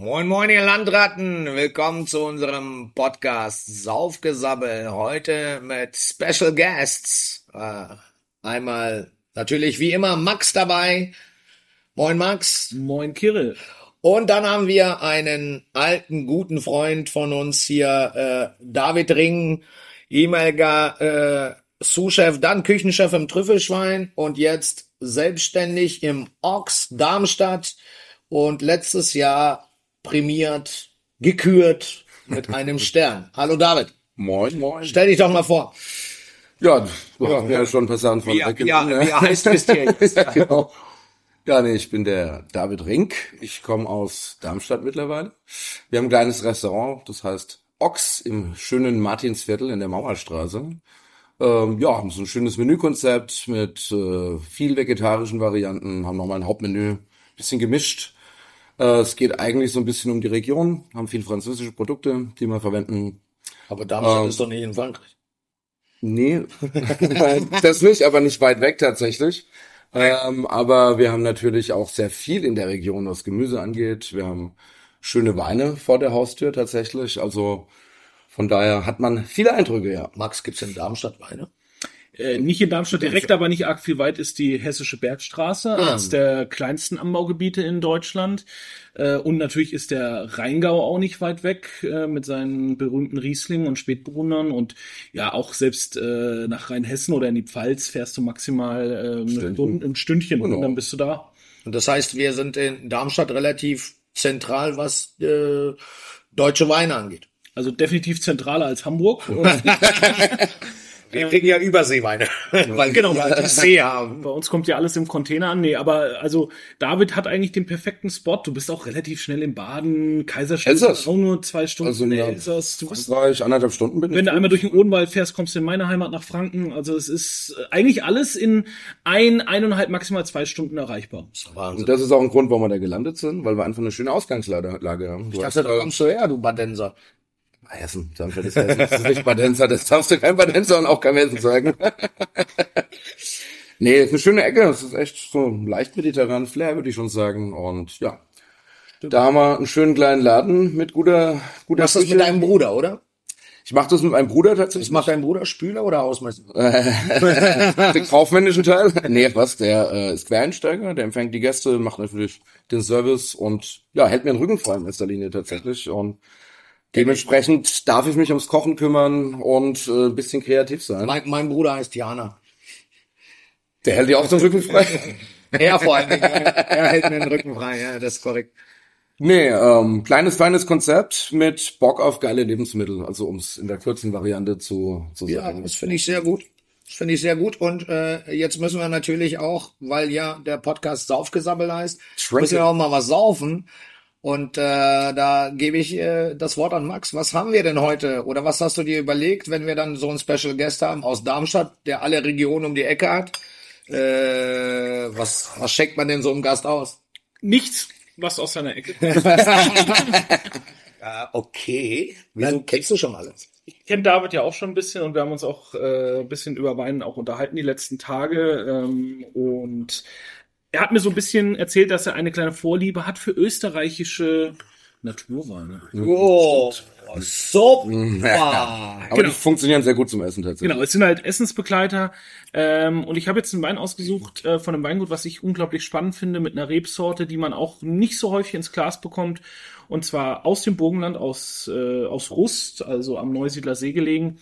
Moin, moin, ihr Landratten. Willkommen zu unserem Podcast Saufgesabbel. Heute mit Special Guests. Äh, einmal natürlich wie immer Max dabei. Moin, Max. Moin, Kirill. Und dann haben wir einen alten, guten Freund von uns hier, äh, David Ring, ehemaliger äh, Sous-Chef, dann Küchenchef im Trüffelschwein und jetzt selbstständig im Ochs Darmstadt und letztes Jahr prämiert, gekürt mit einem Stern. Hallo David. Moin, moin. Stell dich doch mal vor. Ja, du hast mir ja schon ein paar Sachen von Wie, ja, wie heißt bist du jetzt? genau. Ja, nee, ich bin der David Rink. Ich komme aus Darmstadt mittlerweile. Wir haben ein kleines Restaurant, das heißt Ochs im schönen Martinsviertel in der Mauerstraße. Ähm, ja, haben so ein schönes Menükonzept mit äh, viel vegetarischen Varianten, haben nochmal ein Hauptmenü, bisschen gemischt. Äh, es geht eigentlich so ein bisschen um die Region, haben viel französische Produkte, die wir verwenden. Aber Darmstadt Ähm, ist doch nicht in Frankreich. Nee, das nicht, aber nicht weit weg tatsächlich. Ähm, aber wir haben natürlich auch sehr viel in der Region, was Gemüse angeht. Wir haben schöne Weine vor der Haustür tatsächlich. Also von daher hat man viele Eindrücke, ja. Max, gibt's in Darmstadt Weine? Äh, nicht in Darmstadt direkt, aber nicht arg viel weit ist die Hessische Bergstraße, Ah. eines der kleinsten Anbaugebiete in Deutschland. Äh, und natürlich ist der Rheingau auch nicht weit weg äh, mit seinen berühmten Rieslingen und Spätbrunnern. Und ja, auch selbst nach Rheinhessen oder in die Pfalz fährst du maximal eine. Stunde, ein Stündchen Genau. und dann bist du da. Und das heißt, wir sind in Darmstadt relativ zentral, was deutsche Weine angeht. Also definitiv zentraler als Hamburg. Wir kriegen ja Überseeweine, weil genau, weil wir See haben. Bei uns kommt ja alles im Container an. Nee, aber also David hat eigentlich den perfekten Spot. Du bist auch relativ schnell im Baden. Elsass. auch nur zwei Stunden. Also, Nee, ja. Elsass. Du bist, Frankreich, anderthalb Stunden bin ich. wenn du einmal durch den Odenwald fährst, kommst du in meine Heimat nach Franken. Also es ist äh, eigentlich alles in ein, eineinhalb, maximal zwei Stunden erreichbar. Wahnsinn. Und das ist auch ein Grund, warum wir da gelandet sind, weil wir einfach eine schöne Ausgangslage Lage haben. Du Ich hast, dachte, da kommst du her, du Badenser. Essen. Darmstadt ist Essen. Das ist nicht Badenzer. Das darfst du kein Badenzer und auch kein Essen sagen. nee, ist eine schöne Ecke. Das ist echt so ein leicht mediterranen Flair, würde ich schon sagen. Und ja, da haben wir einen schönen kleinen Laden mit guter, Du guter machst das mit deinem Bruder, oder? Ich mache das mit meinem Bruder Das tatsächlich. macht dein Bruder Spüler oder Hausmeister? den kaufmännischen Teil. Nee, was? Der äh, ist Quereinsteiger, der empfängt die Gäste, macht natürlich den Service und ja, hält mir den Rücken frei in erster Linie tatsächlich. Und dementsprechend darf ich mich ums Kochen kümmern und äh, ein bisschen kreativ sein. Mein, mein Bruder heißt Jana. Der hält dir auch den Rücken frei. Er vor allem, er hält mir den Rücken frei, ja, das ist korrekt. Nee, ähm, kleines, feines Konzept mit Bock auf geile Lebensmittel, also um es in der kurzen Variante zu, zu Ja, sagen. das finde ich sehr gut. Das finde ich sehr gut. Und äh, jetzt müssen wir natürlich auch, weil ja der Podcast Saufgesammel heißt, Schwenke. müssen wir auch mal was saufen. Und äh, da gebe ich äh, das Wort an Max. Was haben wir denn heute? Oder was hast du dir überlegt, wenn wir dann so einen Special Guest haben aus Darmstadt, der alle Regionen um die Ecke hat? Äh, was, was schenkt man denn so einem Gast aus? Nichts, was aus seiner Ecke. Ja, okay. Wieso kennst du schon alles? Ich kenne David ja auch schon ein bisschen und wir haben uns auch äh, ein bisschen über Wein auch unterhalten die letzten Tage. Ähm, und er hat mir so ein bisschen erzählt, dass er eine kleine Vorliebe hat für österreichische Naturweine. Oh, super. Aber Genau. die funktionieren sehr gut zum Essen tatsächlich. Genau, es sind halt Essensbegleiter. Ähm, und ich habe jetzt einen Wein ausgesucht äh, von einem Weingut, was ich unglaublich spannend finde, mit einer Rebsorte, die man auch nicht so häufig ins Glas bekommt. Und zwar aus dem Burgenland, aus, äh, aus Rust, also am Neusiedler See gelegen.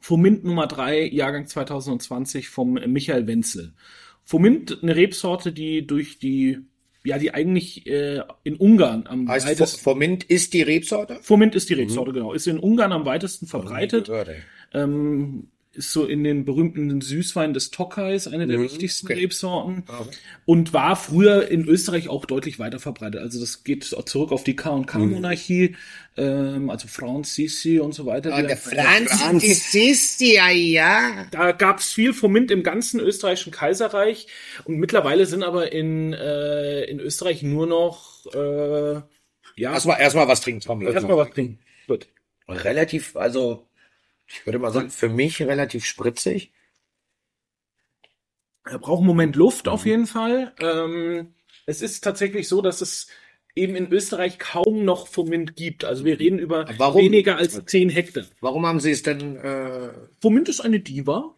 Fomint Nummer 3, Jahrgang 2020 vom Michael Wenzel. Fomint, eine Rebsorte, die durch die, ja, die eigentlich äh, in Ungarn am Heißt, weitesten. Formint ist die Rebsorte? Fomint ist die Rebsorte, genau. Ist in Ungarn am weitesten verbreitet. Ähm, ist so in den berühmten Süßwein des Tokais eine der Mhm, wichtigsten okay. Rebsorten Okay. und war früher in Österreich auch deutlich weiter verbreitet. Also das geht zurück auf die K&K-Monarchie, ähm, also Franz und so weiter. Ah, Die- der Franz, die, ja, ja. da gab's viel Fomint im ganzen österreichischen Kaiserreich und mittlerweile sind aber in, äh, in Österreich nur noch äh, ja, Erstmal, erstmal was trinken, Tom. erstmal was trinken. Gut. Relativ, also, ich würde mal sagen, für mich relativ spritzig. Er braucht einen Moment Luft auf jeden Fall. Ähm, es ist tatsächlich so, dass es eben in Österreich kaum noch Fomint gibt. Also wir reden über Warum? weniger als 10 Hektar. Warum haben Sie es denn? Äh, Fomint ist eine Diva,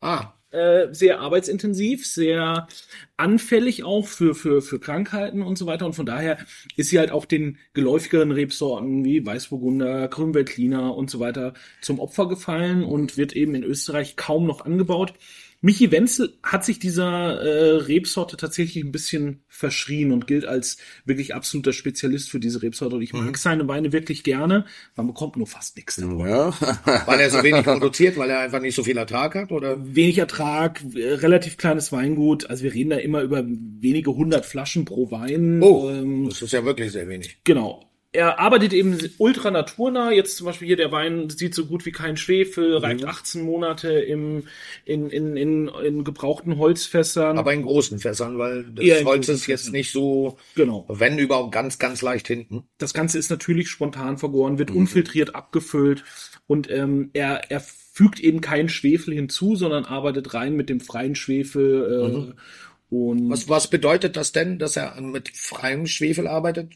ah, äh, sehr arbeitsintensiv, sehr anfällig auch für, für, für Krankheiten und so weiter. Und von daher ist sie halt auch den geläufigeren Rebsorten wie Weißburgunder, Grünveltliner und so weiter zum Opfer gefallen und wird eben in Österreich kaum noch angebaut. Michi Wenzel hat sich dieser äh, Rebsorte tatsächlich ein bisschen verschrien und gilt als wirklich absoluter Spezialist für diese Rebsorte. Und ich mag seine Weine wirklich gerne. Man bekommt nur fast nichts. davon. Ja. weil er so wenig produziert, weil er einfach nicht so viel Ertrag hat, oder? wenig Ertrag, äh, relativ kleines Weingut. Also wir reden da immer über wenige hundert Flaschen pro Wein. Oh, Ähm, das ist ja wirklich sehr wenig. genau. Er arbeitet eben ultra naturnah. Jetzt zum Beispiel hier der Wein sieht so gut wie kein Schwefel, reift 18 Monate im, in, in, in, in gebrauchten Holzfässern. Aber in großen Fässern, weil das Holz ist jetzt nicht so, genau. wenn überhaupt ganz, ganz leicht hinten. Das Ganze ist natürlich spontan vergoren, wird unfiltriert abgefüllt und ähm, er, er fügt eben keinen Schwefel hinzu, sondern arbeitet rein mit dem freien Schwefel. Äh, und Was, was bedeutet das denn, dass er mit freiem Schwefel arbeitet?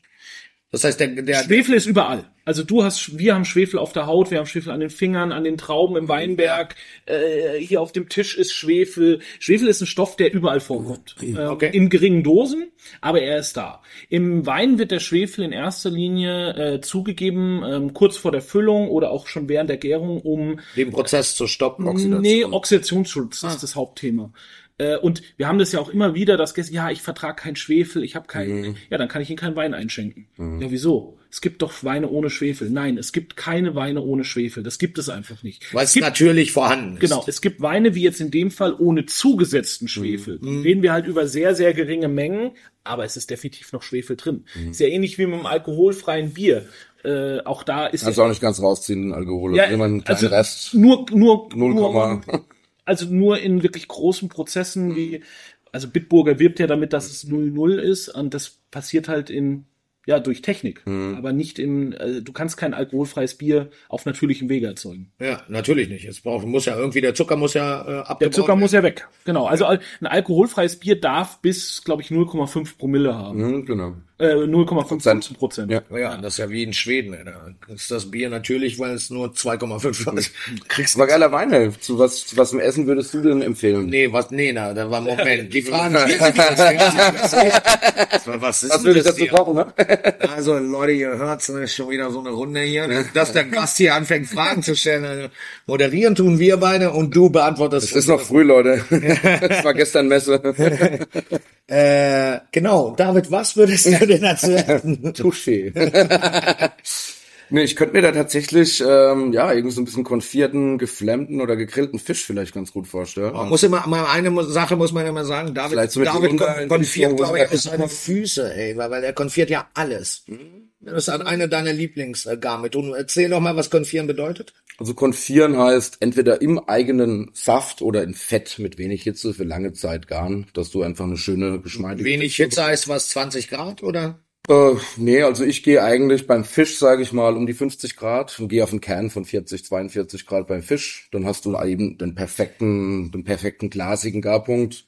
Das heißt, der, der, Schwefel ist überall. Also du hast, wir haben Schwefel auf der Haut, wir haben Schwefel an den Fingern, an den Trauben im Weinberg. Äh, hier auf dem Tisch ist Schwefel. Schwefel ist ein Stoff, der überall vorkommt. Ähm, Okay. In geringen Dosen, aber er ist da. Im Wein wird der Schwefel in erster Linie äh, zugegeben, ähm, kurz vor der Füllung oder auch schon während der Gärung, um den Prozess zu stoppen. Nee, Oxidationsschutz ist das Hauptthema. Äh, Und wir haben das ja auch immer wieder, dass ja, ich vertrage keinen Schwefel, ich habe keinen, ja, dann kann ich Ihnen keinen Wein einschenken. Ja, wieso? Es gibt doch Weine ohne Schwefel. Nein, es gibt keine Weine ohne Schwefel. Das gibt es einfach nicht. Weil es gibt, natürlich vorhanden ist. genau, es gibt Weine wie jetzt in dem Fall ohne zugesetzten Schwefel. Reden wir halt über sehr, sehr geringe Mengen, aber es ist definitiv noch Schwefel drin. Ist ja ähnlich wie mit einem alkoholfreien Bier. Äh, auch da ist Kannst du auch nicht ganz rausziehen, den Alkohol. Ja, Ja, immer einen kleinen also Rest. nur, nur, 0, nur, also nur in wirklich großen Prozessen wie, also Bitburger wirbt ja damit, dass es 0-0 ist und das passiert halt in, ja, durch Technik, aber nicht in, äh, du kannst kein alkoholfreies Bier auf natürlichem Wege erzeugen. Ja, natürlich nicht. Es braucht, muss ja irgendwie, der Zucker muss ja äh, abgebaut Der Zucker muss ja weg. Genau. Also al- ein alkoholfreies Bier darf bis, glaube ich, 0,5 Promille haben. Hm, genau. Äh, 0,5 Prozent. Ja. Ja, das ist ja wie in Schweden. ey. Da ist das Bier natürlich, weil es nur 2,5 ist. Kriegst Aber geiler Wein. Zu was, zu was zum Essen würdest du denn empfehlen? Nee, was, nee, na, da war Moment. Die Fragen Was, was ist Was denn würde ich das dazu kochen, ne? Also Leute, ihr hört's, ne, schon wieder so eine Runde hier, dass der Gast hier anfängt, Fragen zu stellen. Also, moderieren tun wir beide und du beantwortest. Es ist noch früh, Leute. Es war gestern Messe. Äh, genau. David, was würdest du denn erzählen? Touché. nee, ich könnte mir da tatsächlich, ähm, ja, irgendwie so ein bisschen konfierten, geflammten oder gegrillten Fisch vielleicht ganz gut vorstellen. Man muss immer, mal eine Sache muss man immer sagen, David, so David konfiert, glaube ich, seine Füße, ey, weil, weil er konfiert ja alles. Das ist eine deiner Lieblingsgarmethoden. Erzähl doch mal, was konfieren bedeutet. Also konfieren heißt entweder im eigenen Saft oder in Fett mit wenig Hitze für lange Zeit garen, dass du einfach eine schöne geschmeidige Wenig Hitze heißt was, 20 Grad, oder? Äh, nee, also ich gehe eigentlich beim Fisch, sage ich mal, um die 50 Grad und gehe auf einen Kern von 40, 42 Grad beim Fisch. Dann hast du eben den perfekten, den perfekten glasigen Garpunkt.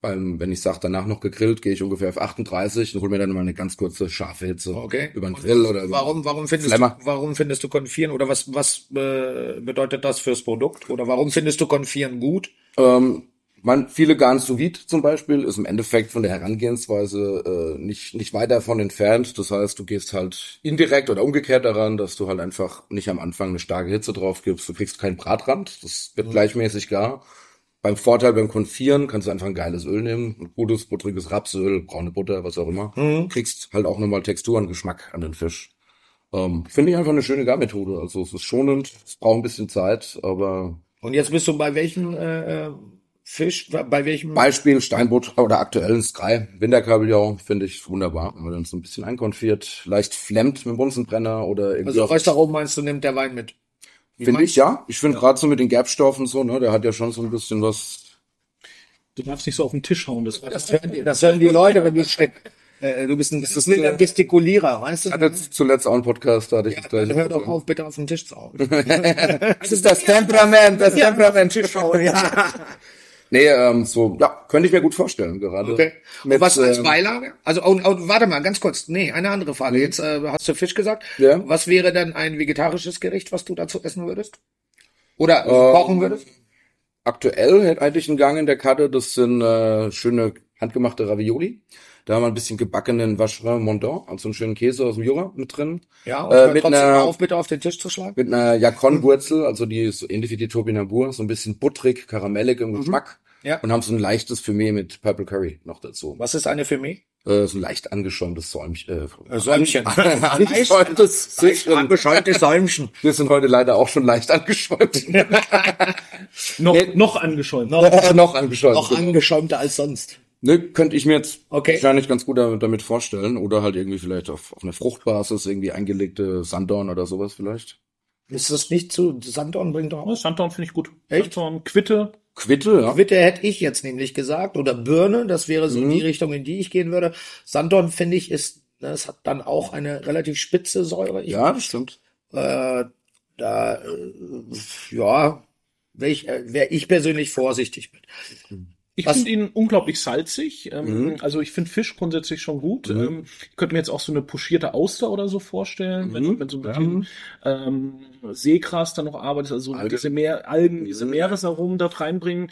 Beim, wenn ich sage, danach noch gegrillt, gehe ich ungefähr auf 38 und hol mir dann mal eine ganz kurze scharfe Hitze. Okay. Über den Grill oder über Warum, warum findest Flemmer. du, warum findest du Konfieren oder was, was äh, bedeutet das fürs Produkt? Oder warum findest du Konfieren gut? Ähm, man, viele garen sous vide zum Beispiel ist im Endeffekt von der Herangehensweise äh, nicht, nicht weit davon entfernt. Das heißt, du gehst halt indirekt oder umgekehrt daran, dass du halt einfach nicht am Anfang eine starke Hitze drauf gibst. Du kriegst keinen Bratrand, das wird gleichmäßig gar. Beim Vorteil beim Konfieren kannst du einfach ein geiles Öl nehmen, ein gutes, buttriges Rapsöl, braune Butter, was auch immer. Kriegst halt auch nochmal Textur und Geschmack an den Fisch. Ähm, Finde ich einfach eine schöne Garmethode. Also es ist schonend, es braucht ein bisschen Zeit, aber Und jetzt bist du bei welchem äh, äh, Fisch, bei welchem? Beispiel Steinbutt oder aktuell ein Sky. Winterkabeljau finde ich wunderbar. Wenn man dann so ein bisschen einkonfiert, leicht flemmt mit dem Bunsenbrenner oder irgendwie also auf- Röstaromen meinst du, nimmt der Wein mit? Finde ich, ja. Ich finde gerade so mit den Gerbstoffen so, ne, der hat ja schon so ein bisschen was. Du darfst nicht so auf den Tisch hauen. Das, Das hören die, das hören die Leute, wenn du schreckst. Äh, du bist ein, das ist ein Gestikulierer, weißt du? Ich hatte jetzt zuletzt auch einen Podcast, da hatte ich das Dann gleiche. hör doch auf, bitte auf den Tisch zu hauen. Das ist das Temperament, das Temperament. ja. Nee, ähm, so, ja, könnte ich mir gut vorstellen, gerade. Okay. Und Mit, was als ähm, Beilage? Also, und, und, warte mal, ganz kurz. Nee, eine andere Frage. Jetzt äh, hast du Fisch gesagt. Ja. Was wäre denn ein vegetarisches Gericht, was du dazu essen würdest? Oder Ähm, kochen würdest? Aktuell hätte eigentlich einen Gang in der Karte, das sind äh, schöne handgemachte Ravioli. Da haben wir ein bisschen gebackenen Vacherin Mondant, also einen schönen Käse aus dem Jura mit drin. Ja, und äh, mit einer- auf, bitte auf den Tisch zu schlagen. Mit einer Yakon-Wurzel, also die ist so ähnlich wie die Turbinambur, so ein bisschen butterig, karamellig im Geschmack. Mhm. Ja. Und haben so ein leichtes Fumé mit Purple Curry noch dazu. Was ist eine für mich? Äh, so ein leicht angeschäumtes Säumchen. Äh, Säumchen. angeschäumtes Säumchen. Angeschäumtes Säumchen. Wir sind heute leider auch schon leicht angeschäumt. Noch, noch angeschäumt. noch, noch angeschäumt. Noch angeschäumter als sonst. Ne, könnte ich mir jetzt Okay. wahrscheinlich ganz gut damit, vorstellen. Oder halt irgendwie vielleicht auf, auf einer Fruchtbasis, irgendwie eingelegte Sanddorn oder sowas vielleicht. Ist das nicht zu Sanddorn bringt doch Ja, aus? Sanddorn finde ich gut. Echt? Sanddorn, Quitte. Quitte, ja. Witte hätte ich jetzt nämlich gesagt. Oder Birne, das wäre so Mhm. die Richtung, in die ich gehen würde. Sanddorn, finde ich, ist, ne, es hat dann auch eine relativ spitze Säure. Ich, Ja, das stimmt. äh, da, äh, ja, wäre ich, äh, wär ich persönlich vorsichtig mit. Ich finde ihn unglaublich salzig. Ähm, Mhm. Also ich finde Fisch grundsätzlich schon gut. Ähm, ich könnte mir jetzt auch so eine pochierte Auster oder so vorstellen, wenn, Mhm. wenn so ein bisschen ähm, Seegras da noch arbeitet, also Algen. diese Meer, Algen, diese Mhm. Meeresaromen dort reinbringen.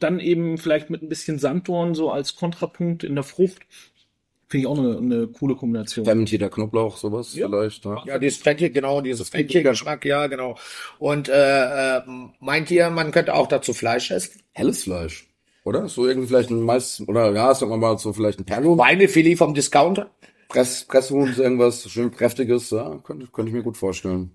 Dann eben vielleicht mit ein bisschen Sanddorn so als Kontrapunkt in der Frucht. Finde ich auch eine, eine coole Kombination. Fermentierter Knoblauch, sowas Ja. vielleicht. Ja. Ja, dieses Fenchel, genau, dieses Fenchelgeschmack, ja, genau. Und äh, äh, meint ihr, man könnte auch dazu Fleisch essen? Helles Fleisch. Oder? So irgendwie vielleicht ein Mais, oder ja, sagen wir mal so vielleicht ein Perlhuhn. Schweinefilet vom Discounter? Press, Presshuhn, irgendwas schön kräftiges, ja, könnte, könnte ich mir gut vorstellen.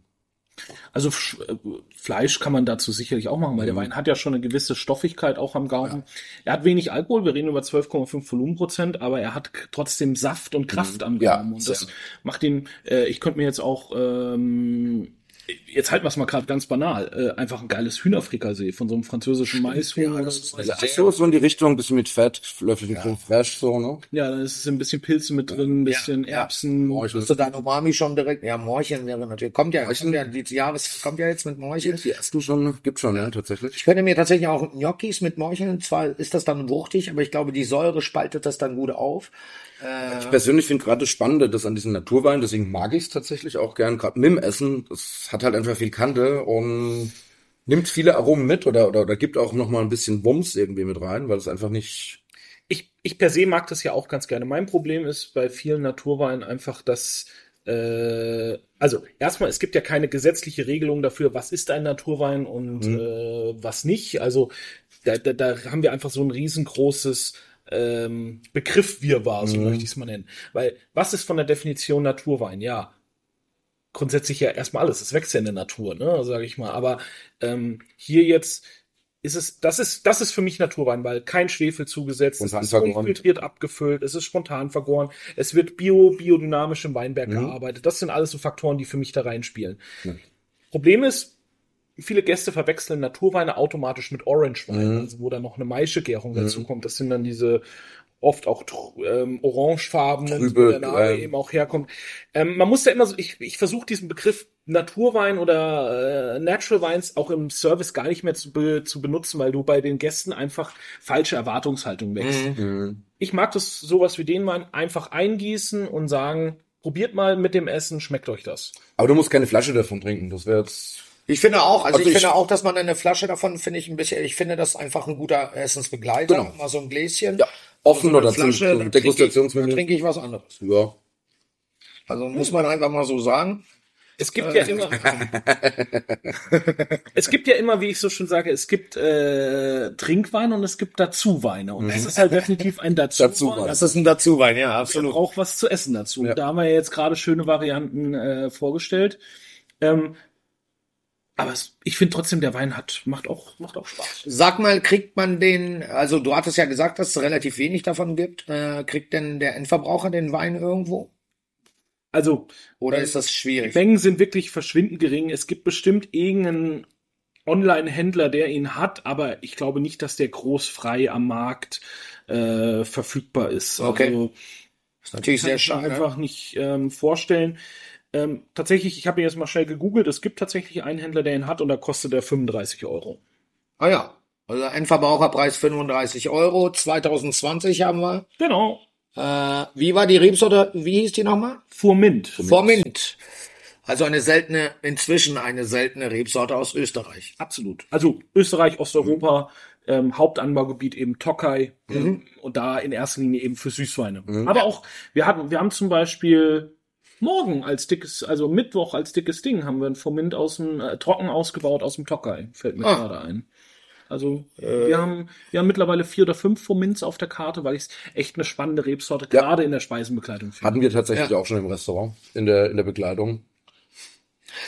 Also äh, Fleisch kann man dazu sicherlich auch machen, weil der Wein hat ja schon eine gewisse Stoffigkeit auch am Gaumen. Er hat wenig Alkohol, wir reden über 12,5 Volumenprozent, aber er hat trotzdem Saft und Kraft am Ja, Gaumen. und das macht ihn, äh, ich könnte mir jetzt auch, ähm, jetzt halten wir es mal gerade ganz banal, äh, einfach ein geiles Hühnerfrikassee von so einem französischen Maishuhn. oder so. Also, ach so, so in die Richtung, ein bisschen mit Fett, Löffelchen Creme fraiche, so, ne? Ja, da ist ein bisschen Pilze mit drin, ein bisschen Ja, Erbsen. Morchel. Hast du dein Umami schon direkt? Ja, Morchen wäre natürlich. Kommt ja, kommt ja, die Jahres kommt ja jetzt mit Morchen. Die ersten schon, gibt schon, ja, tatsächlich. Ich könnte mir tatsächlich auch Gnocchis mit Morcheln, zwar ist das dann wuchtig, aber ich glaube, die Säure spaltet das dann gut auf. Ich persönlich finde gerade das Spannende, das an diesen Naturwein, deswegen mag ich es tatsächlich auch gern, gerade mit dem Essen. Das hat halt einfach viel Kante und nimmt viele Aromen mit oder, oder, oder gibt auch noch mal ein bisschen Wumms irgendwie mit rein, weil es einfach nicht, ich, ich per se mag das ja auch ganz gerne. Mein Problem ist bei vielen Naturweinen einfach, dass äh, also erstmal, es gibt ja keine gesetzliche Regelung dafür, was ist ein Naturwein und äh, was nicht. Also da, da, da haben wir einfach so ein riesengroßes ähm, Begriff Wirrwarr, so möchte ich es mal nennen. Weil was ist von der Definition Naturwein? Ja, grundsätzlich ja erstmal alles. Es wächst ja in der Natur, ne, sage ich mal. Aber ähm, hier jetzt ist es, das ist, das ist für mich Naturwein, weil kein Schwefel zugesetzt, es Spontan ist vergoren. unfiltriert abgefüllt, es ist spontan vergoren, es wird bio, biodynamisch im Weinberg Mhm. gearbeitet. Das sind alles so Faktoren, die für mich da reinspielen. Ja. Problem ist, viele Gäste verwechseln Naturweine automatisch mit Orangewein, Mhm. also wo dann noch eine Maischegärung dazu kommt. Das sind dann diese oft auch ähm, orangefarbenen, Trübe, wo der Name ähm, eben auch herkommt. Ähm, man muss da immer so, ich, ich versuche diesen Begriff Naturwein oder äh, Natural Wines auch im Service gar nicht mehr zu, be, zu benutzen, weil du bei den Gästen einfach falsche Erwartungshaltung wächst. Mhm. Ich mag das sowas wie den Wein einfach eingießen und sagen, probiert mal mit dem Essen, schmeckt euch das. aber du musst keine Flasche davon trinken, das wäre jetzt, Ich finde auch, also, Also ich, ich- finde auch, dass man eine Flasche davon, finde ich ein bisschen, ich finde das einfach ein guter Essensbegleiter. Genau. Mal so ein Gläschen. ja, offen oder zum, Flasche, zum dann trinke ich, dann trinke ich was anderes. Ja. Also muss man einfach mal so sagen. Es gibt ja immer, es gibt ja immer, wie ich so schon sage, es gibt äh, Trinkweine und es gibt Dazuweine. Und das ist halt definitiv ein Dazuwein. Dazuwein. Das ist ein Dazuwein, ja, Man absolut. braucht was zu essen dazu. Ja. Da haben wir jetzt gerade schöne Varianten äh, vorgestellt. Ähm, aber es, ich finde trotzdem, der Wein hat, macht auch, macht auch Spaß. Sag mal, kriegt man den, also du hattest ja gesagt, dass es relativ wenig davon gibt. Äh, kriegt denn der Endverbraucher den Wein irgendwo? Also, Oder Ähm, ist das schwierig? Mengen sind wirklich verschwindend gering. Es gibt bestimmt irgendeinen Online-Händler, der ihn hat, aber ich glaube nicht, dass der groß frei am Markt äh, verfügbar ist. Okay. Also, ist natürlich kann sehr ich mir schade. einfach nicht ähm, vorstellen. Ähm, tatsächlich, ich habe ihn jetzt mal schnell gegoogelt. Es gibt tatsächlich einen Händler, der ihn hat und da kostet er 35 Euro. Ah ja. Also Endverbraucherpreis 35 Euro. 2020 haben wir. Genau. Äh, wie war die Rebsorte? Wie hieß die nochmal? Furmint. Formint. Also eine seltene, inzwischen eine seltene Rebsorte aus Österreich. Absolut. Also Österreich, Osteuropa, ähm, Hauptanbaugebiet eben Tokai ähm, und da in erster Linie eben für Süßweine. Aber auch, wir hatten, wir haben zum Beispiel morgen als dickes, also Mittwoch als dickes Ding haben wir ein Formint aus dem, äh, trocken ausgebaut aus dem Tokai. Fällt mir Ah. gerade ein. Also wir haben wir haben mittlerweile vier oder fünf Formints auf der Karte, weil ich es echt eine spannende Rebsorte Ja. gerade in der Speisenbekleidung finde. Hatten wir tatsächlich Ja. auch schon im Restaurant, in der, in der Bekleidung.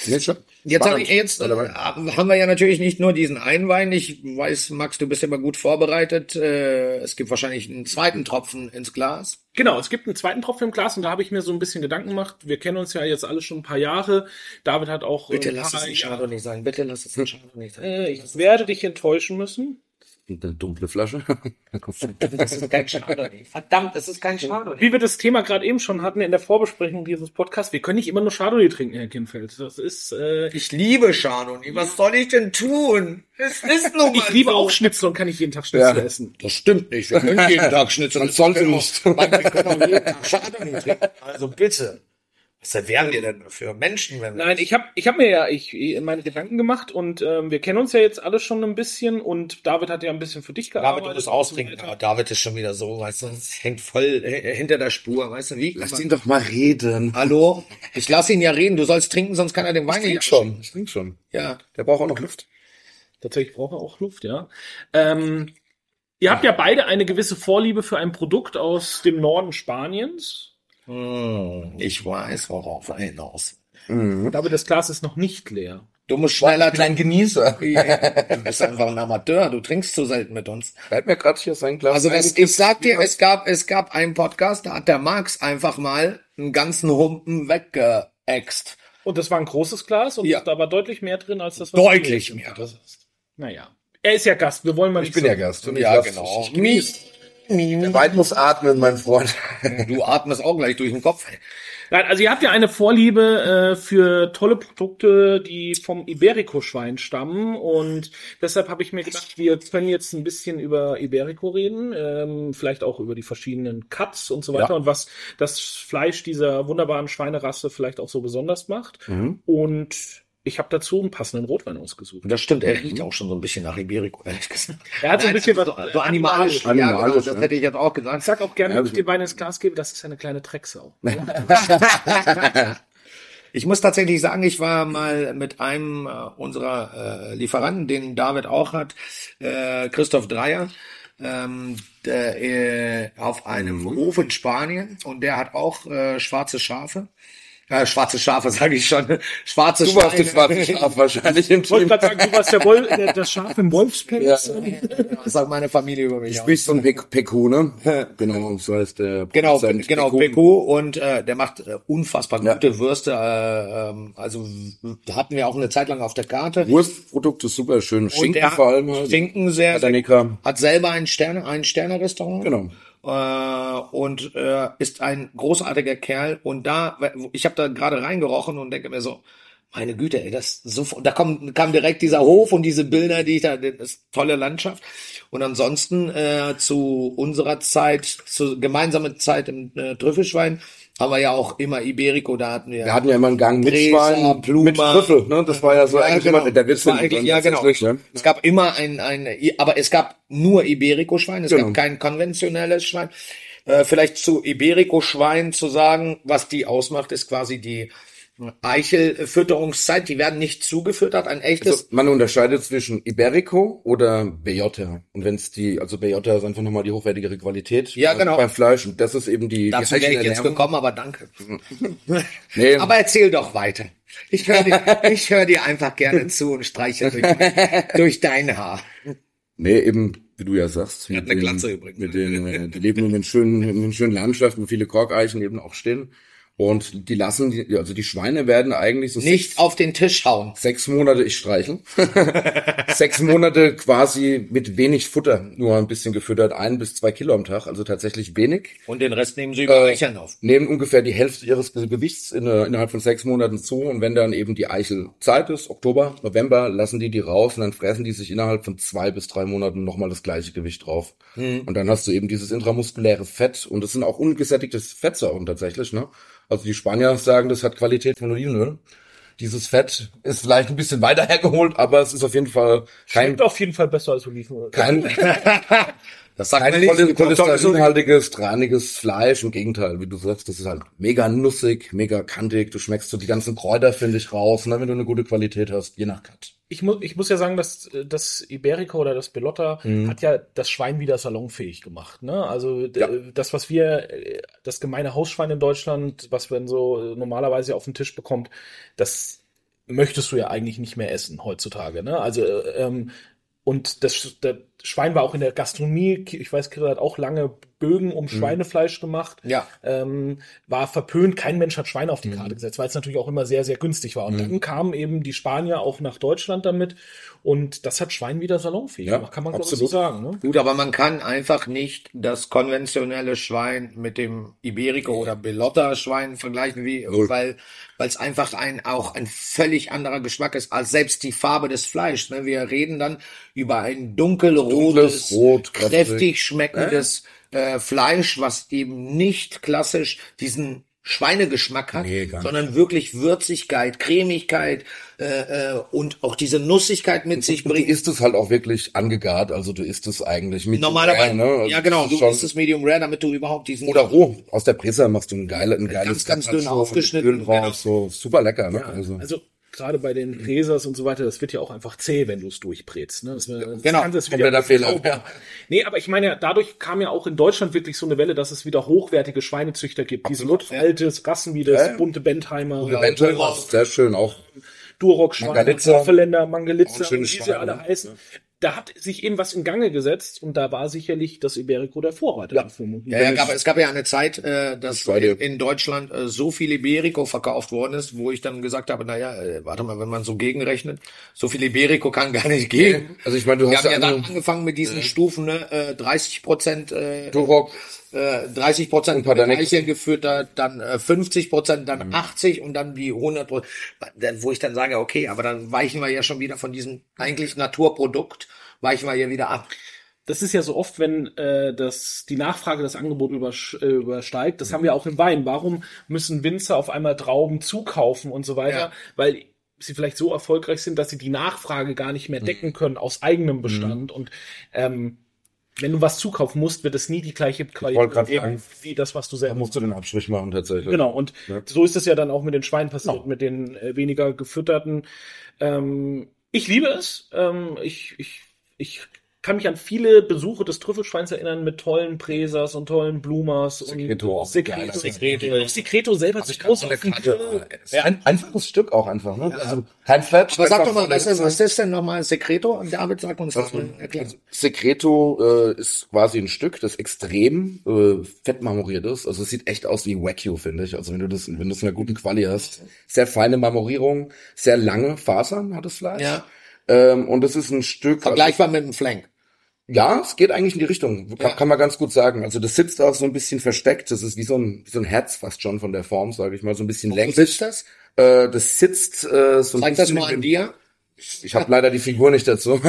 Nee, schon. Jetzt, hab ich, jetzt äh, haben wir ja natürlich nicht nur diesen einen Wein. Ich weiß, Max, du bist immer gut vorbereitet. Äh, es gibt wahrscheinlich einen zweiten Tropfen ins Glas. Genau, es gibt einen zweiten Tropfen im Glas und da habe ich mir so ein bisschen Gedanken gemacht. Wir kennen uns ja jetzt alle schon ein paar Jahre. David hat auch Bitte äh, lass es ein Chardonnay sein. Bitte lass es ein Chardonnay sein. Äh, ich werde dich enttäuschen müssen. Und eine dunkle Flasche. Das ist kein Chardonnay. Verdammt, das ist kein Chardonnay. Wie wir das Thema gerade eben schon hatten in der Vorbesprechung dieses Podcasts, wir können nicht immer nur Chardonnay trinken, Herr Kinfeld. Das ist, äh, Ich liebe Chardonnay. Was soll ich denn tun? Es ist nun mal ich liebe so. auch Schnitzel und kann nicht jeden Tag Schnitzel Ja. essen. Das stimmt nicht. Wir können jeden Tag Schnitzel. Wir können nicht. auch- Wir können auch jeden Tag Chardonnay trinken. Also bitte. Was wären wir denn für Menschen, wenn wir Nein, ich habe ich hab mir ja ich, meine Gedanken gemacht und ähm, wir kennen uns ja jetzt alle schon ein bisschen und David hat ja ein bisschen für dich gearbeitet. David, du musst austrinken. Aber David ist schon wieder so, weißt du, es hängt voll äh, hinter der Spur, weißt du, wie? Lass ihn doch mal reden. Hallo? Ich lass ihn ja reden. Du sollst trinken, sonst kann er den Wein Ich trink nicht schon. Ich trink schon. Ja. Der braucht auch noch Luft. Tatsächlich braucht er auch Luft, ja. Ähm, ihr habt ja beide eine gewisse Vorliebe für ein Produkt aus dem Norden Spaniens. Hm, ich weiß, worauf er hinaus. David, das Glas ist noch nicht leer. Du musst schneller Ein Genießer. Du bist einfach ein Amateur. Du trinkst zu selten mit uns. Er hat mir gerade hier sein Glas. Also das, ich sag dir, es gab, es gab einen Podcast, da hat der Max einfach mal einen ganzen Humpen weggeäxt. Und das war ein großes Glas und Ja. da war deutlich mehr drin als das, was Deutlich mehr. Podcast hast. Naja. Er ist ja Gast, wir wollen mal ich nicht bin so- ja Gast. Und ich Ja, genau. Ich genieß. Der Wein muss atmen, mein Freund. Du atmest auch gleich durch den Kopf. Nein, also ihr habt ja eine Vorliebe äh, für tolle Produkte, die vom Iberico-Schwein stammen und deshalb habe ich mir gedacht, wir können jetzt ein bisschen über Iberico reden, ähm, vielleicht auch über die verschiedenen Cuts und so weiter Ja. und was das Fleisch dieser wunderbaren Schweinerasse vielleicht auch so besonders macht. Mhm. Und ich habe dazu einen passenden Rotwein ausgesucht. Das stimmt, er riecht auch schon so ein bisschen nach Iberico, ehrlich gesagt. Er hat so ein bisschen was So, so animalisch. Ja, Animalisch, genau, das ja. hätte ich jetzt auch Ich gesagt. sag auch gerne, Ja, wenn ich den Wein ins Glas gebe, das ist eine kleine Drecksau. Ich muss tatsächlich sagen, ich war mal mit einem äh, unserer äh, Lieferanten, den David auch hat, äh, Christoph Dreier, ähm, der, äh, auf einem Hof in Spanien und der hat auch äh, schwarze Schafe. Äh, schwarze Schafe, sage ich schon. Schwarze Du warst das schwarze Schaf wahrscheinlich im Ich wollte Team. gerade sagen, du warst der Wolf, der, das Schaf im Wolfspelz. Das sagt meine Familie über mich. Du auch. sprichst von Pek Peku, ne? Genau, so heißt der Genau, genau, Peku. Beko und äh, der macht äh, unfassbar Ja. gute Würste. Äh, ähm, also hatten wir auch eine Zeit lang auf der Karte. Wurstprodukte super schön. Schinken vor allem. halt. Schinken sehr, Hat hat selber ein Sterne, ein Sterne-Restaurant. Genau. Äh, und äh, ist ein großartiger Kerl. Und da, ich habe da gerade reingerochen und denke mir so, meine Güte, ey, das so, da kommt, kam direkt dieser Hof und diese Bilder, die ich da, das ist tolle Landschaft. Und ansonsten äh, zu unserer Zeit, zu gemeinsamer Zeit im äh, Trüffelschwein, haben wir ja auch immer Iberico, da hatten wir. Wir hatten ja immer einen Gang mit Gräser, Schwein, Pluma. mit Trüffel, ne? Das war ja so Ja, eigentlich genau. immer der Witz. Ja, genau. richtig, ne? Es gab immer ein, ein, aber es gab nur Iberico-Schwein, es Genau. gab kein konventionelles Schwein. Äh, vielleicht zu Iberico-Schwein zu sagen, was die ausmacht, ist quasi die Eichelfütterungszeit. Die werden nicht zugefüttert, ein echtes. Also, man unterscheidet zwischen Iberico oder Bellota. Und wenn es die, also Bellota ist einfach nochmal die hochwertigere Qualität Ja, genau. beim Fleisch. Und das ist eben die, dazu wäre ich jetzt gekommen, aber danke. Nee, Aber erzähl doch weiter. Ich höre dir, ich hör dir einfach gerne zu und streiche durch, durch dein Haar. nee, eben, wie du ja sagst. hat eine Glatze übrigens. Mit den, äh, die leben in den schönen, in den schönen Landschaften, wo viele Korkeichen eben auch stehen. Und die lassen, die, also die Schweine werden eigentlich so Nicht auf den Tisch hauen. sechs Monate, ich streicheln, sechs Monate quasi mit wenig Futter, nur ein bisschen gefüttert, ein bis zwei Kilo am Tag, also tatsächlich wenig. Und den Rest nehmen sie über Eicheln auf. nehmen ungefähr die Hälfte ihres Gewichts in, äh, innerhalb von sechs Monaten zu und wenn dann eben die Eichelzeit ist, Oktober, November, lassen die die raus und dann fressen die sich innerhalb von zwei bis drei Monaten nochmal das gleiche Gewicht drauf. Und dann hast du eben dieses intramuskuläre Fett und das sind auch ungesättigte Fettsäuren tatsächlich, ne? Also die Spanier sagen, das hat Qualität von Olivenöl. Dieses Fett ist vielleicht ein bisschen weiter hergeholt, aber es ist auf jeden Fall kein, Schmeckt auf jeden Fall besser als Olivenöl. kein, Das sagt kein man nicht. cholesterinhaltiges, traniges Fleisch. Im Gegenteil, wie du sagst, das ist halt mega nussig, mega kantig. Du schmeckst so die ganzen Kräuter, finde ich, raus. Ne, wenn du eine gute Qualität hast, je nach Cut. Ich muss, ich muss ja sagen, dass das Iberico oder das Belotta hat ja das Schwein wieder salonfähig gemacht. Ne? Also Ja. das, was wir, das gemeine Hausschwein in Deutschland, was man so normalerweise auf den Tisch bekommt, das möchtest du ja eigentlich nicht mehr essen heutzutage. Ne? Also äh, ähm, und das, das Schwein war auch in der Gastronomie, ich weiß, Kirill hat auch lange Bögen um Schweinefleisch gemacht. Ja. Ähm, war verpönt, kein Mensch hat Schweine auf die Karte gesetzt, weil es natürlich auch immer sehr, sehr günstig war. Und dann kamen eben die Spanier auch nach Deutschland damit und das hat Schwein wieder salonfähig Ja, gemacht, kann man ich so absolut. sagen. Ne? Gut, aber man kann einfach nicht das konventionelle Schwein mit dem Iberico oder Belotta Schwein vergleichen, wie, Null. weil, weil es einfach ein, auch ein völlig anderer Geschmack ist als selbst die Farbe des Fleischs. Ne? Wir reden dann über ein dunkelrotes, Dunkles, rot, kräftig kräftig. schmeckendes äh, Fleisch, was eben nicht klassisch diesen Schweinegeschmack hat, Nee, nicht. sondern wirklich Würzigkeit, Cremigkeit äh, äh, und auch diese Nussigkeit mit sich Du bringt. isst es halt auch wirklich angegart, also du isst es eigentlich mit Normalerweise, ne? Also ja genau, du isst es Medium Rare, damit du überhaupt diesen oder roh. Aus der Presse machst du ein geile, ein geiles ganz dünn Carpaccio, aufgeschnitten, Öl drauf, so super lecker, ne? Also, Also gerade bei den Gräsers und so weiter, das wird ja auch einfach zäh, wenn du es durchbrätst. Ne? Das, das genau. kann das Kompletter Fehler, ja. Nee, aber ich meine ja, dadurch kam ja auch in Deutschland wirklich so eine Welle, dass es wieder hochwertige Schweinezüchter gibt. Diese Altes, Rassen wie das Ja, bunte Bentheimer, eventuell auch sehr schön, auch Mangalitza, Auch schöne wie sie alle ne? heißen. Da hat sich eben was in Gange gesetzt und da war sicherlich das Iberico der Vorreiter. dafür. Ja, ja, gab, es gab ja eine Zeit, äh, dass in Deutschland äh, so viel Iberico verkauft worden ist, wo ich dann gesagt habe, naja, äh, warte mal, wenn man so gegenrechnet, so viel Iberico kann gar nicht gehen. Also ich meine, du Wir hast ja ja dann angefangen mit diesen Stufen, ne, äh, 30 Prozent, äh, Duroc, äh, 30 Prozent Und Patanex. Eicheln gefüttert, dann äh, 50 Prozent, dann Mhm. 80 und dann die 100 Prozent. Wo ich dann sage, okay, aber dann weichen wir ja schon wieder von diesem eigentlich Naturprodukt, weichen wir ja wieder ab. Das ist ja so oft, wenn äh, das, die Nachfrage das Angebot übersch- äh, übersteigt. Das haben wir auch im Wein. Warum müssen Winzer auf einmal Trauben zukaufen und so weiter? Ja. Weil sie vielleicht so erfolgreich sind, dass sie die Nachfrage gar nicht mehr decken können aus eigenem Bestand. Und ähm, wenn du was zukaufen musst, wird es nie die gleiche Qualität geben wie das, was du da selber musst du den Abstrich machen tatsächlich. Genau, und Ja. so ist es ja dann auch mit den Schweinen passiert, mit den äh, weniger gefütterten. Ähm, ich liebe es. Ähm, ich, ich, ich kann mich an viele Besuche des Trüffelschweins erinnern mit tollen Präsers und tollen Blumers Secreto und auch. Secreto. Secreto. Auch Secreto selber zu Hause auf. Ja, ein einfaches Stück auch einfach, ne? Also kein Fett. Aber sag doch mal, was was ist denn nochmal Secreto? Und David, sag uns das mal. Erklär. Secreto äh, ist quasi ein Stück, das extrem äh, fettmarmoriert ist. Also es sieht echt aus wie Wagyu, finde ich. Also wenn du das, wenn du es in einer guten Quali hast. Sehr feine Marmorierung, sehr lange Fasern hat das Fleisch. Ja. Ähm, und das ist ein Stück. Vergleichbar mit dem Flank. Ja, es geht eigentlich in die Richtung. Kann, Ja. kann man ganz gut sagen. Also das sitzt auch so ein bisschen versteckt. Das ist wie so ein, wie so ein Herz fast schon von der Form, sage ich mal, so ein bisschen Wo länglich. sitzt das? Äh, das sitzt äh, so ein Zeig das bisschen mal in an dem- dir. Ich habe leider die Figur nicht dazu.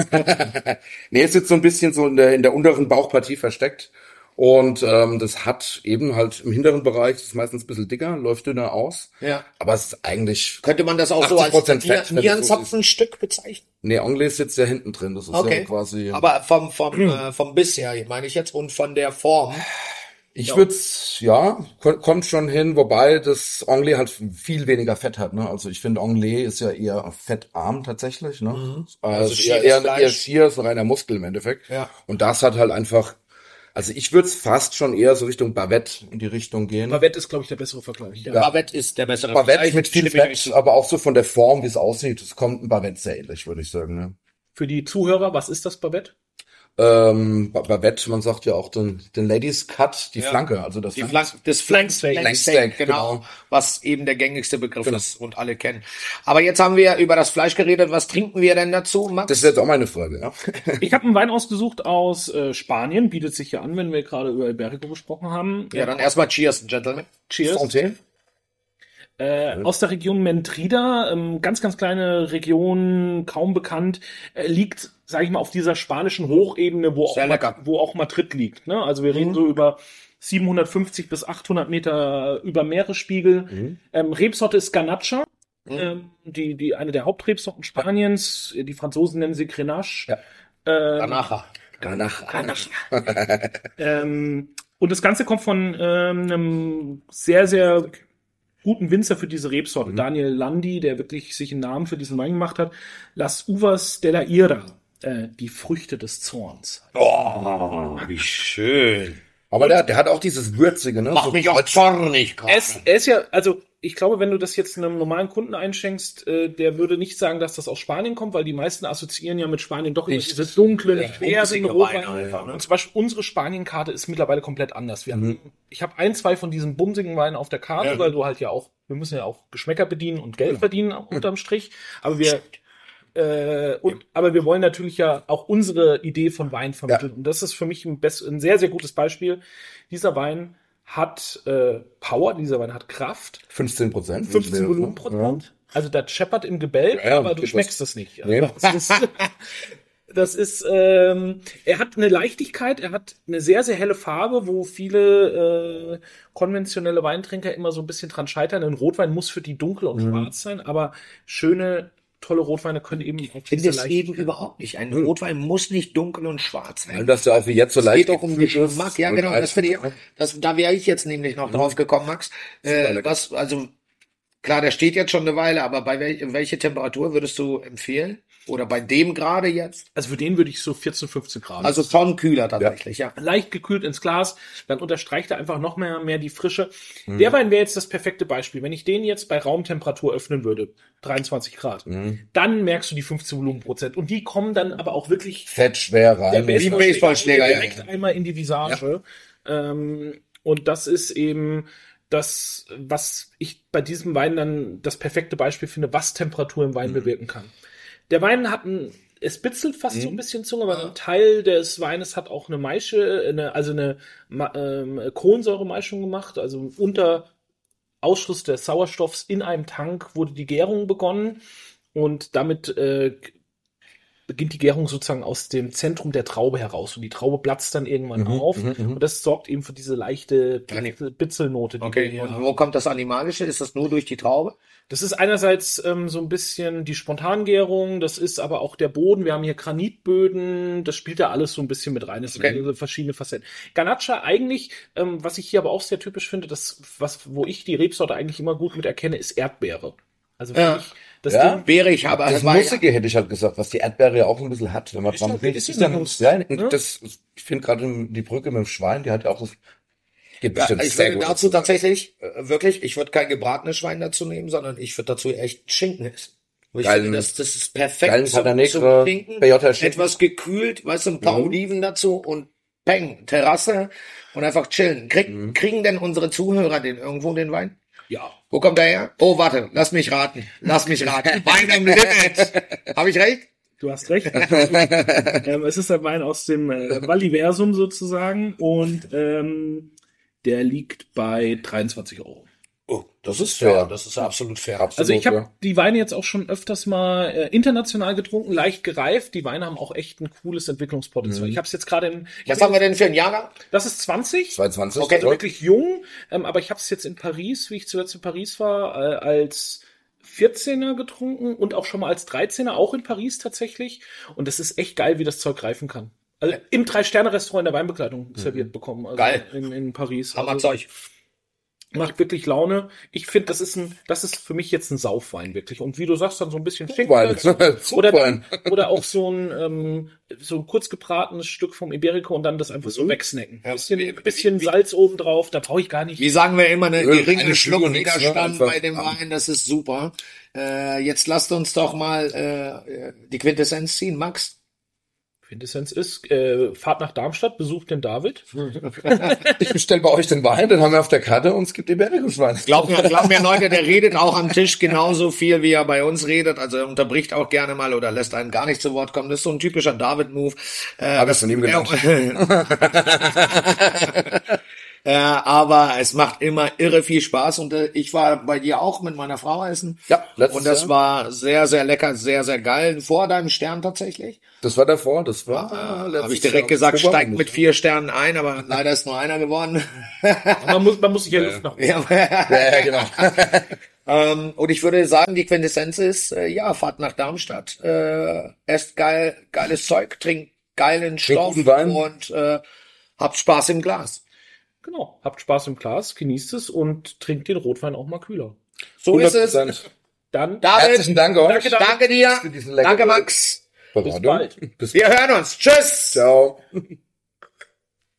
nee, es sitzt so ein bisschen so in der, in der unteren Bauchpartie versteckt. Und ähm, das hat eben halt im hinteren Bereich, das ist meistens ein bisschen dicker, läuft dünner aus. Ja. Aber es ist eigentlich. Könnte man das auch so als 80% Fett, du so Nierenzapfenstück bezeichnen? Nee, Anglais sitzt ja hinten drin. Das ist Okay. ja quasi. Aber vom, vom, äh, vom Biss her, meine ich jetzt, und von der Form. Ich würde ja, ko- kommt schon hin, wobei das Anglais halt viel weniger Fett hat. Ne? Also ich finde, Anglais ist ja eher fettarm tatsächlich. Ne? Also, Also eher, eher, eher schier, ist ein reiner Muskel im Endeffekt. Ja. Und das hat halt einfach, also ich würde es fast schon eher so Richtung Bavette in die Richtung gehen. Bavette ist, glaube ich, der bessere Vergleich. Ja. Bavette ist der bessere Bavette Vergleich. mit viel Fett, aber auch so von der Form, wie es aussieht, es kommt ein Bavette sehr ähnlich, würde ich sagen. Ne? Für die Zuhörer, was ist das Bavette? Ähm, bei, bei Bett, man sagt ja auch den, den Ladies Cut, die Flanke, also das Die Flank, das Flanksteak, Flanksteak, genau, genau. was eben der gängigste Begriff ist und alle kennen. Aber jetzt haben wir über das Fleisch geredet. Was trinken wir denn dazu, Max? Das ist jetzt auch meine Frage, ja. Ich habe einen Wein ausgesucht aus äh, Spanien, bietet sich ja an, wenn wir gerade über Iberico gesprochen haben. ja, dann erstmal Cheers, Gentlemen. Cheers. Santé. Äh, aus der Region Mentrida, ähm, ganz, ganz kleine Region, kaum bekannt, äh, liegt, sage ich mal, auf dieser spanischen Hochebene, wo auch, lecker. wo auch Madrid liegt. Ne? Also wir reden so über 750 bis 800 Meter über Meeresspiegel. Ähm, Rebsorte ist Ganacha, ähm, die, die eine der Hauptrebsorten Spaniens. Die Franzosen nennen sie Grenache. Ja. Ähm, Danach. Danach. ähm, und das Ganze kommt von ähm, einem sehr, sehr guten Winzer für diese Rebsorte, Daniel Landi, der wirklich sich einen Namen für diesen Wein gemacht hat. Las Uvas de la Ira, äh, die Früchte des Zorns. Oh, wie schön. Aber der, der hat auch dieses Würzige, ne? Macht So mich auch zornig gerade. Er ist, er ist ja, also ich glaube, wenn du das jetzt einem normalen Kunden einschenkst, äh, der würde nicht sagen, dass das aus Spanien kommt, weil die meisten assoziieren ja mit Spanien doch immer diese dunklen, schweren bumsige Rotweine. Weine einfach, ne? Und zum Beispiel unsere Spanienkarte ist mittlerweile komplett anders. Wir haben, ich habe ein, zwei von diesen bumsigen Weinen auf der Karte, Ja. weil du halt ja auch, wir müssen ja auch Geschmäcker bedienen und Geld verdienen unterm Strich. Aber wir äh, und, aber wir wollen natürlich ja auch unsere Idee von Wein vermitteln. Und das ist für mich ein, ein sehr, sehr gutes Beispiel. Dieser Wein hat äh, Power, dieser Wein hat Kraft, 15 Prozent. 15 Volumenprozent. Also da scheppert im Gebälk, Ja, ja, aber du schmeckst was. es nicht. Nee. Also das ist, das ist ähm, er hat eine Leichtigkeit, er hat eine sehr, sehr helle Farbe, wo viele äh, konventionelle Weintrinker immer so ein bisschen dran scheitern. Ein Rotwein muss für die dunkel und schwarz sein, aber schöne, tolle Rotweine können eben auch Ich finde es eben überhaupt nicht. Ein Rotwein muss nicht dunkel und schwarz werden. das ja auch wie jetzt so Es leicht geht doch um Geschmack. Ja, und genau. Das finde ich, das, da wäre ich jetzt nämlich noch drauf gekommen, Max. Äh, was, also, klar, der steht jetzt schon eine Weile, aber bei wel, welche Temperatur würdest du empfehlen? Oder bei dem gerade jetzt? Also für den würde ich so 14, 15 Grad. Also schon kühler tatsächlich, ja. leicht gekühlt ins Glas, dann unterstreicht er einfach noch mehr, mehr die Frische. Mhm. Der Wein wäre jetzt das perfekte Beispiel. Wenn ich den jetzt bei Raumtemperatur öffnen würde, 23 Grad, Mhm. dann merkst du die 15 Volumenprozent. Und die kommen dann aber auch wirklich Fett schwer rein. Wie Baseballschläger, ja. direkt einmal in die Visage. Ähm, und das ist eben das, was ich bei diesem Wein dann das perfekte Beispiel finde, was Temperatur im Mhm. Wein bewirken kann. Der Wein hat ein, es bitzelt fast Mhm. so ein bisschen Zunge, aber ein Teil des Weines hat auch eine Maische, eine, also eine ähm, Kohlensäuremeischung gemacht, also unter Ausschluss des Sauerstoffs in einem Tank wurde die Gärung begonnen. Und damit äh, beginnt die Gärung sozusagen aus dem Zentrum der Traube heraus und die Traube platzt dann irgendwann Mhm, auf und das sorgt eben für diese leichte Bitzel- Bitzelnote. Die wir Okay, hier und wo kommt das Animalische? Ist das nur durch die Traube? Das ist einerseits ähm, so ein bisschen die Spontangärung, das ist aber auch der Boden. Wir haben hier Granitböden, das spielt da alles so ein bisschen mit rein. Es Okay. sind verschiedene Facetten. Ganacha eigentlich, ähm, was ich hier aber auch sehr typisch finde, das, was, wo ich die Rebsorte eigentlich immer gut mit erkenne, ist Erdbeere. Also für Ja. mich, das Ja? Ding, Wäre ich aber, Das das war Nussige hätte ich halt gesagt, was die Erdbeere ja auch ein bisschen hat, wenn man Ist dran riecht. ist ja dann, ja, ne? das, ich finde gerade die Brücke mit dem Schwein, die hat ja auch das, geht Ja, ich sehr würde gut. dazu tatsächlich, äh, wirklich, ich würde kein gebratenes Schwein dazu nehmen, sondern ich würde dazu echt Schinken essen. Ich Geilen- finde, das, das ist perfekt zum, zum Trinken. Etwas gekühlt, weißt du, ein paar Mhm. Oliven dazu und Peng, Terrasse und einfach chillen. Krieg, Mhm. Kriegen denn unsere Zuhörer den irgendwo, den Wein? ja. Wo kommt der her? Oh, warte, lass mich raten. Lass mich raten. Wein am Limit. Habe ich recht? Du hast recht. ähm, es ist ein Wein aus dem äh, Valliversum sozusagen und ähm, der liegt bei 23 Euro. Oh, das ist fair. Das ist absolut fair. Absolut, Also ich habe ja. die Weine jetzt auch schon öfters mal äh, international getrunken, leicht gereift. Die Weine haben auch echt ein cooles Entwicklungspotenzial. Ich habe es jetzt gerade in. Was hab haben wir denn für ein Jahrgang? Das ist 20. 22. Okay, Also wirklich jung, ähm, aber ich habe es jetzt in Paris, wie ich zuletzt in Paris war, äh, als 14er getrunken und auch schon mal als 13er, auch in Paris tatsächlich. Und das ist echt geil, wie das Zeug reifen kann. Also im Drei-Sterne-Restaurant in der Weinbegleitung serviert bekommen. Also Geil. In, in Paris. Hammer Also, Zeug. Macht wirklich Laune. Ich finde, das ist ein, das ist für mich jetzt ein Saufwein wirklich. Und wie du sagst, dann so ein bisschen Wein. Schinken oder, oder auch so ein, ähm, so ein kurz gebratenes Stück vom Iberico und dann das einfach so wegsnacken. Ja. Bisschen, bisschen Salz oben drauf, da brauche ich gar nicht. Wie sagen wir immer, eine Öl, geringe eine ne? Schluckwiderstand Einfach bei dem Wein, das ist super. Äh, jetzt lasst uns doch mal äh, die Quintessenz ziehen, Max. Quintessenz ist, äh, Fahrt nach Darmstadt, besucht den David. Ich bestelle bei euch den Wein, den haben wir auf der Karte und es gibt Iberico-Schwein. Glaub mir, glaub mir, Leute, der redet auch am Tisch genauso viel, wie er bei uns redet. Also er unterbricht auch gerne mal oder lässt einen gar nicht zu Wort kommen. Das ist so ein typischer David-Move. Äh, Hab ich von ihm gelernt. äh, aber es macht immer irre viel Spaß und äh, ich war bei dir auch mit meiner Frau essen. Ja, letztes Und das Jahr. war sehr, sehr lecker, sehr, sehr geil. Vor deinem Stern tatsächlich. Das war davor, das war Ah, Habe ich direkt gesagt, steigt mit vier Sternen ein, aber leider ist nur einer geworden. Man muss, man muss sich ja Luft nach ja. Ja, ja, genau. Ähm, und ich würde sagen, die Quintessenz ist, äh, ja, fahrt nach Darmstadt, äh, esst geil, geiles Zeug, trinkt geilen Stoff und äh, habt Spaß im Glas. Genau. Habt Spaß im Glas, genießt es und trinkt den Rotwein auch mal kühler. So ist es. 100%. Dann David, Herzlichen Dank euch. Danke, David. danke dir. Danke, Max. Beratung. bald. Bis Wir hören uns. Tschüss. Ciao.